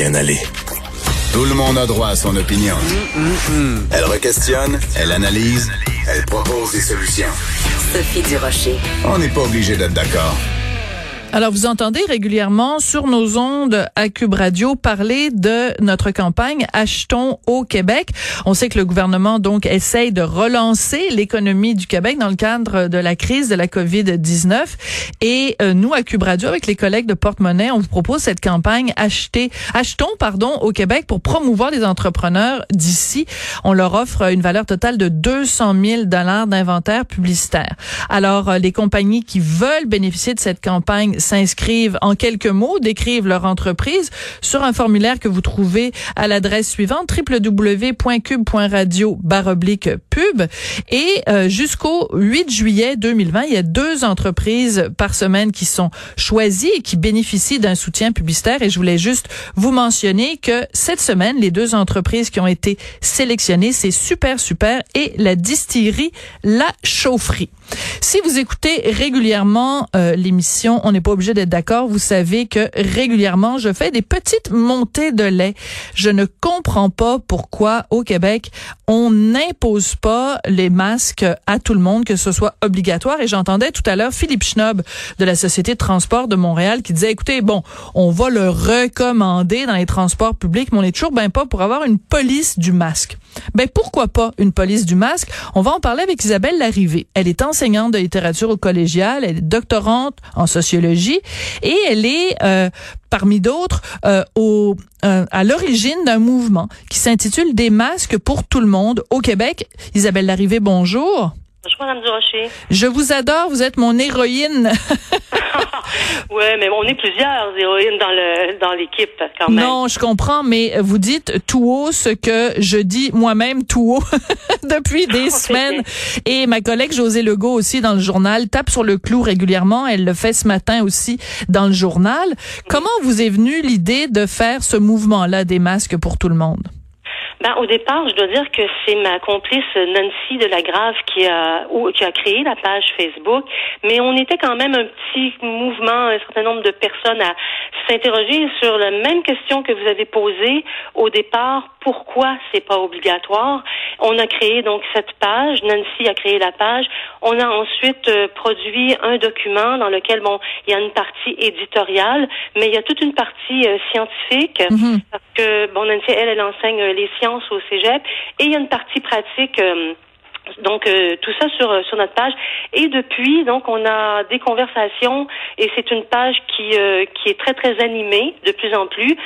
Bien aller. Tout le monde a droit à son opinion. Elle requestionne, elle analyse, elle propose des solutions. Sophie Durocher. On n'est pas obligé d'être d'accord. Alors, vous entendez régulièrement sur nos ondes à Cube Radio parler de notre campagne Achetons au Québec. On sait que le gouvernement, donc, essaye de relancer l'économie du Québec dans le cadre de la crise de la COVID-19. Et euh, nous, à Cube Radio, avec les collègues de Porte-Monnaie, on vous propose cette campagne Acheter, Achetons, pardon, au Québec pour promouvoir les entrepreneurs d'ici. On leur offre une valeur totale de 200 000 dollars d'inventaire publicitaire. Alors, euh, les compagnies qui veulent bénéficier de cette campagne s'inscrivent en quelques mots, décrivent leur entreprise sur un formulaire que vous trouvez à l'adresse suivante www.cube.radio pub et euh, jusqu'au 8 juillet 2020, il y a deux entreprises par semaine qui sont choisies et qui bénéficient d'un soutien publicitaire et je voulais juste vous mentionner que cette semaine, les deux entreprises qui ont été sélectionnées, c'est Super Super et la distillerie La Chaufferie. Si vous écoutez régulièrement euh, l'émission, on n'est pas obligé d'être d'accord. Vous savez que régulièrement, je fais des petites montées de lait. Je ne comprends pas pourquoi au Québec, on n'impose pas les masques à tout le monde, que ce soit obligatoire. Et j'entendais tout à l'heure Philippe Schnob de la Société de transport de Montréal qui disait, écoutez, bon, on va le recommander dans les transports publics, mais on est toujours ben pas pour avoir une police du masque. Ben pourquoi pas une police du masque? On va en parler avec Isabelle Larrivée. Elle est enseignante de littérature au collégial, elle est doctorante en sociologie et elle est euh, parmi d'autres euh, au euh, à l'origine d'un mouvement qui s'intitule Des masques pour tout le monde au Québec. Isabelle Larrivée, bonjour. Bonjour, Madame Durocher. Je vous adore, vous êtes mon héroïne. oui, mais on est plusieurs héroïnes dans le dans l'équipe quand même. Non, je comprends, mais vous dites tout haut ce que je dis moi-même tout haut depuis des semaines. Et ma collègue José Legault aussi dans le journal tape sur le clou régulièrement. Elle le fait ce matin aussi dans le journal. Comment vous est venue l'idée de faire ce mouvement-là des masques pour tout le monde? Ben, au départ, je dois dire que c'est ma complice Nancy de la Grave qui a, qui a créé la page Facebook, mais on était quand même un petit mouvement, un certain nombre de personnes à s'interroger sur la même question que vous avez posée au départ. Pourquoi c'est pas obligatoire? On a créé donc cette page. Nancy a créé la page. On a ensuite euh, produit un document dans lequel, bon, il y a une partie éditoriale, mais il y a toute une partie euh, scientifique mm-hmm. parce que, bon, Nancy, elle, elle enseigne les sciences au cégep et il y a une partie pratique. Euh, donc euh, tout ça sur sur notre page et depuis donc on a des conversations et c'est une page qui euh, qui est très très animée de plus en plus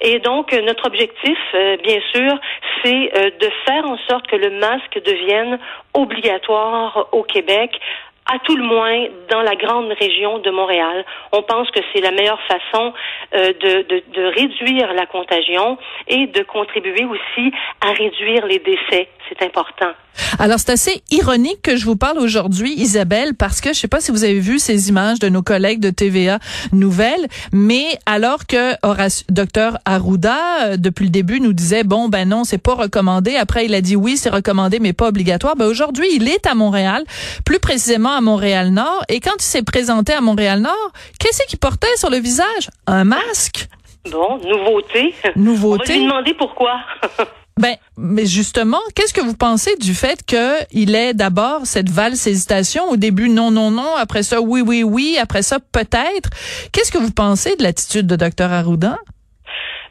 et donc notre objectif bien sûr c'est de faire en sorte que le masque devienne obligatoire au Québec à tout le moins dans la grande région de Montréal. On pense que c'est la meilleure façon euh, de, de, de, réduire la contagion et de contribuer aussi à réduire les décès. C'est important. Alors, c'est assez ironique que je vous parle aujourd'hui, Isabelle, parce que je sais pas si vous avez vu ces images de nos collègues de TVA Nouvelles, mais alors que Horace, docteur Arruda, euh, depuis le début, nous disait, bon, ben non, c'est pas recommandé. Après, il a dit oui, c'est recommandé, mais pas obligatoire. Ben aujourd'hui, il est à Montréal, plus précisément à Montréal-Nord. Et quand il s'est présenté à Montréal-Nord, qu'est-ce qu'il portait sur le visage? Un masque? Bon, nouveauté. Nouveauté? On va lui demander pourquoi. Ben, mais justement, qu'est-ce que vous pensez du fait qu'il ait d'abord cette valse hésitation au début? Non non non, après ça oui oui oui, après ça peut-être. Qu'est-ce que vous pensez de l'attitude de Dr Arruda?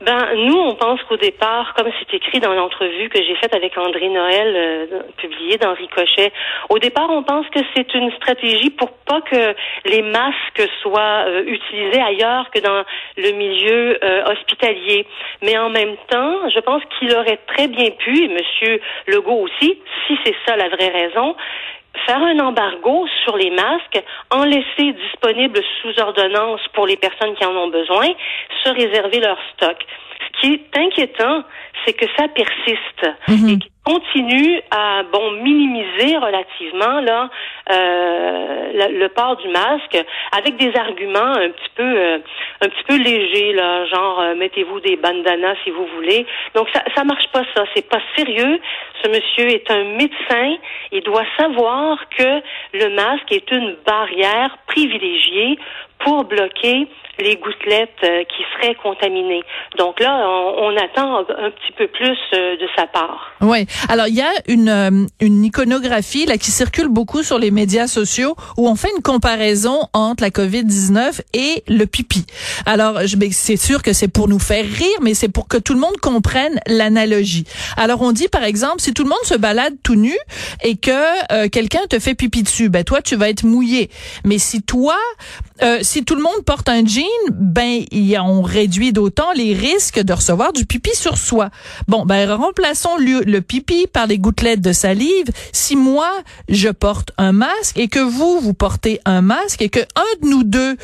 Ben, nous, on pense qu'au départ, comme c'est écrit dans l'entrevue que j'ai faite avec André Noël, euh, publiée dans Ricochet, au départ, on pense que c'est une stratégie pour pas que les masques soient euh, utilisés ailleurs que dans le milieu euh, hospitalier. Mais en même temps, je pense qu'il aurait très bien pu, et Monsieur Legault aussi, si c'est ça la vraie raison, faire un embargo sur les masques, en laisser disponibles sous ordonnance pour les personnes qui en ont besoin, se réserver leur stock. Ce qui est inquiétant, c'est que ça persiste. Mhm. Et continue à bon minimiser relativement là euh, le, port du masque avec des arguments un petit peu euh, un petit peu légers là, genre euh, mettez-vous des bandanas si vous voulez. Donc ça ça marche pas ça, c'est pas sérieux. Ce monsieur est un médecin, il doit savoir que le masque est une barrière privilégiée pour bloquer les gouttelettes euh, qui seraient contaminées. Donc là, on, attend un petit peu plus euh, de sa part. Oui. Alors il y a une euh, une iconographie là qui circule beaucoup sur les médias sociaux où on fait une comparaison entre la Covid-19 et le pipi. Alors c'est sûr que c'est pour nous faire rire, mais c'est pour que tout le monde comprenne l'analogie. Alors on dit par exemple si tout le monde se balade tout nu et que quelqu'un te fait pipi dessus, ben toi tu vas être mouillé. Mais si toi si tout le monde porte un jean ben on réduit d'autant les risques de recevoir du pipi sur soi. Bon, ben remplaçons le, pipi par les gouttelettes de salive. Si moi je porte un masque et que vous vous portez un masque et que un de nous deux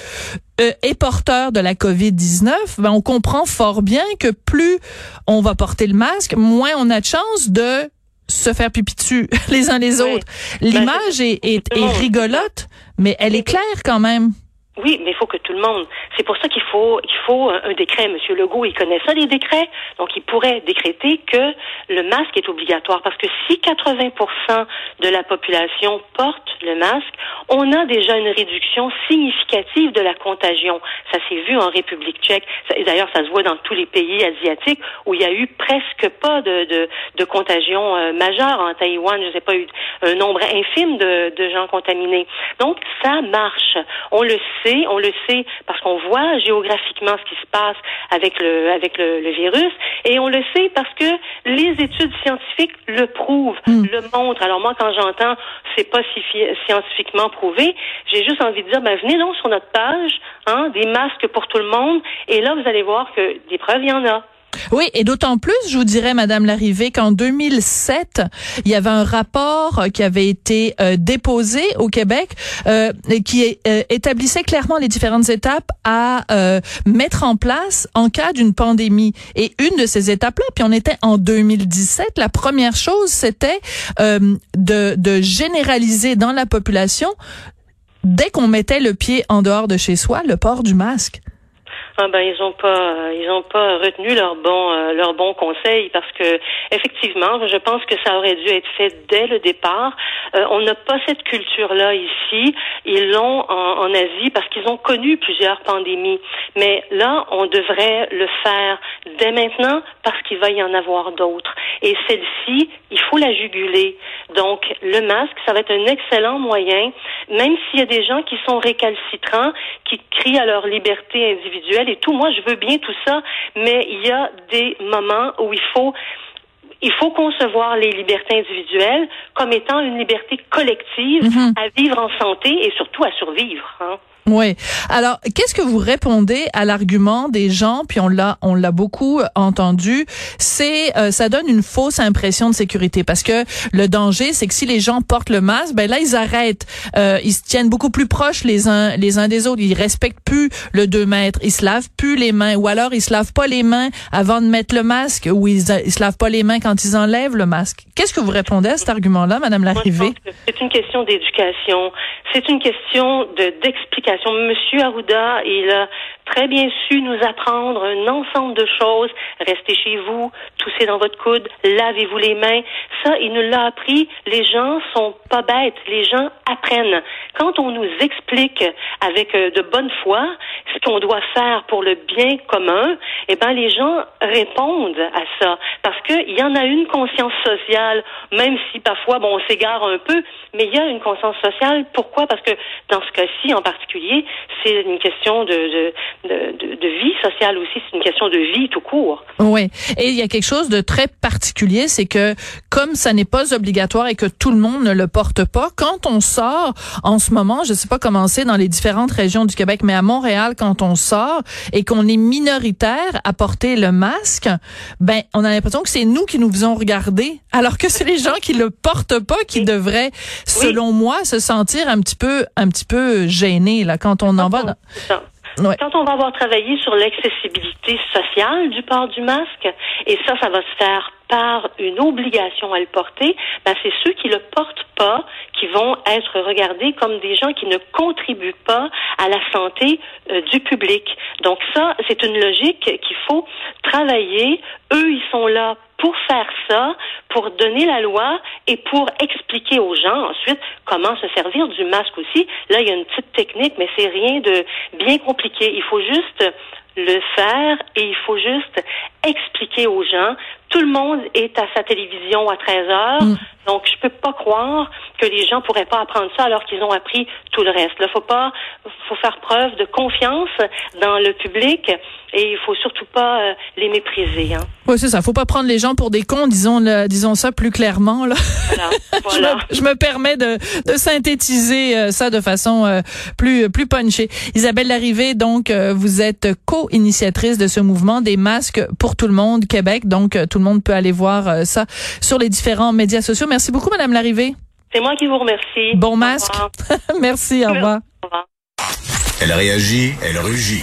euh, est porteur de la COVID-19, ben on comprend fort bien que plus on va porter le masque, moins on a de chance de se faire pipi dessus les uns les autres. Ben, L'image est, est rigolote, mais elle est claire quand même. Oui, mais il faut que tout le monde. C'est pour ça qu'il faut, il faut un, décret. Monsieur Legault, il connaît ça, les décrets. Donc, il pourrait décréter que le masque est obligatoire. Parce que si 80% de la population porte le masque, on a déjà une réduction significative de la contagion. Ça s'est vu en République tchèque. D'ailleurs, ça se voit dans tous les pays asiatiques où il y a eu presque pas de, de, de contagion euh, majeure. En Taïwan, je sais pas, eu un nombre infime de, de gens contaminés. Donc, ça marche. On le sait on le sait parce qu'on voit géographiquement ce qui se passe avec le avec le, virus, et on le sait parce que les études scientifiques le prouvent, hmm. le montrent. Alors moi, quand j'entends c'est pas si scientifiquement prouvé, j'ai juste envie de dire ben venez donc sur notre page, hein, des masques pour tout le monde, et là vous allez voir que des preuves il y en a. Oui, et d'autant plus, je vous dirais, Madame Larrivée, qu'en 2007, il y avait un rapport qui avait été euh, déposé au Québec euh, qui euh, établissait clairement les différentes étapes à mettre en place en cas d'une pandémie. Et une de ces étapes-là, puis on était en 2017, la première chose, c'était de, de généraliser dans la population, dès qu'on mettait le pied en dehors de chez soi, le port du masque. Ah ben ils ont pas ils ont pas retenu leur bon euh, leur bon conseil parce que effectivement je pense que ça aurait dû être fait dès le départ. Euh, on n'a pas cette culture là ici. Ils l'ont en, en, Asie parce qu'ils ont connu plusieurs pandémies. Mais là on devrait le faire dès maintenant parce qu'il va y en avoir d'autres. Et celle-ci il faut la juguler. Donc le masque ça va être un excellent moyen même s'il y a des gens qui sont récalcitrants qui crient à leur liberté individuelle et tout. Moi, je veux bien tout ça, mais il y a des moments où il faut il faut concevoir les libertés individuelles comme étant une liberté collective mhm. à vivre en santé et surtout à survivre. Hein. Oui. Alors, qu'est-ce que vous répondez à l'argument des gens, puis on l'a, on l'a beaucoup entendu, c'est, euh, ça donne une fausse impression de sécurité. Parce que le danger, c'est que si les gens portent le masque, ben là ils arrêtent, euh, ils se tiennent beaucoup plus proches les uns les uns des autres, ils respectent plus le 2 mètres, ils se lavent plus les mains, ou alors ils se lavent pas les mains avant de mettre le masque, ou ils, ils se lavent pas les mains quand ils enlèvent le masque. Qu'est-ce que vous répondez à cet argument-là, Madame Larrivée C'est une question d'éducation, c'est une question de d'explication Monsieur Arruda, il a très bien su nous apprendre un ensemble de choses. Restez chez vous, toussez dans votre coude, lavez-vous les mains. Ça, il nous l'a appris. Les gens sont pas bêtes. Les gens apprennent. Quand on nous explique avec euh, de bonne foi ce qu'on doit faire pour le bien commun, eh ben, les gens répondent à ça. Parce qu'il y en a une conscience sociale, même si parfois, bon, on s'égare un peu, mais il y a une conscience sociale. Pourquoi? Parce que dans ce cas-ci en particulier, c'est une question de, de, vie sociale aussi, c'est une question de vie tout court. Oui, et il y a quelque chose de très particulier, c'est que comme ça n'est pas obligatoire et que tout le monde ne le porte pas, quand on sort en ce moment, je sais pas comment c'est dans les différentes régions du Québec, mais à Montréal, quand on sort et qu'on est minoritaire à porter le masque, ben on a l'impression que c'est nous qui nous faisons regarder, alors que c'est les gens qui le portent pas qui devraient, selon moi, se sentir un petit peu, un petit peu gênés là quand on en va. Dans... Quand on va avoir travaillé sur l'accessibilité sociale du port du masque, et ça, ça va se faire par une obligation à le porter, ben c'est ceux qui le portent pas qui vont être regardés comme des gens qui ne contribuent pas à la santé euh, du public. Donc ça, c'est une logique qu'il faut travailler. Eux, ils sont là pour faire ça, pour donner la loi et pour expliquer aux gens ensuite comment se servir du masque aussi. Là, il y a une petite technique, mais c'est rien de bien compliqué. Il faut juste le faire et il faut juste expliquer aux gens. Tout le monde est à sa télévision à 13 heures, mm. donc je peux pas croire que les gens pourraient pas apprendre ça alors qu'ils ont appris tout le reste. Là, faut pas, faut faire preuve de confiance dans le public et il faut surtout pas euh, les mépriser. Hein. Oui, c'est ça. Faut pas prendre les gens pour des cons, disons, disons ça plus clairement. Là. Voilà, voilà. je, me, permets de, de synthétiser euh, ça de façon euh, plus plus punchée. Isabelle Larrivée, donc vous êtes co-initiatrice de ce mouvement des masques pour tout le monde Québec. Donc tout le monde peut aller voir ça sur les différents médias sociaux. Merci beaucoup, Madame Larrivée. C'est moi qui vous remercie. Bon masque. Merci. Au revoir. au revoir. Elle réagit, elle rugit.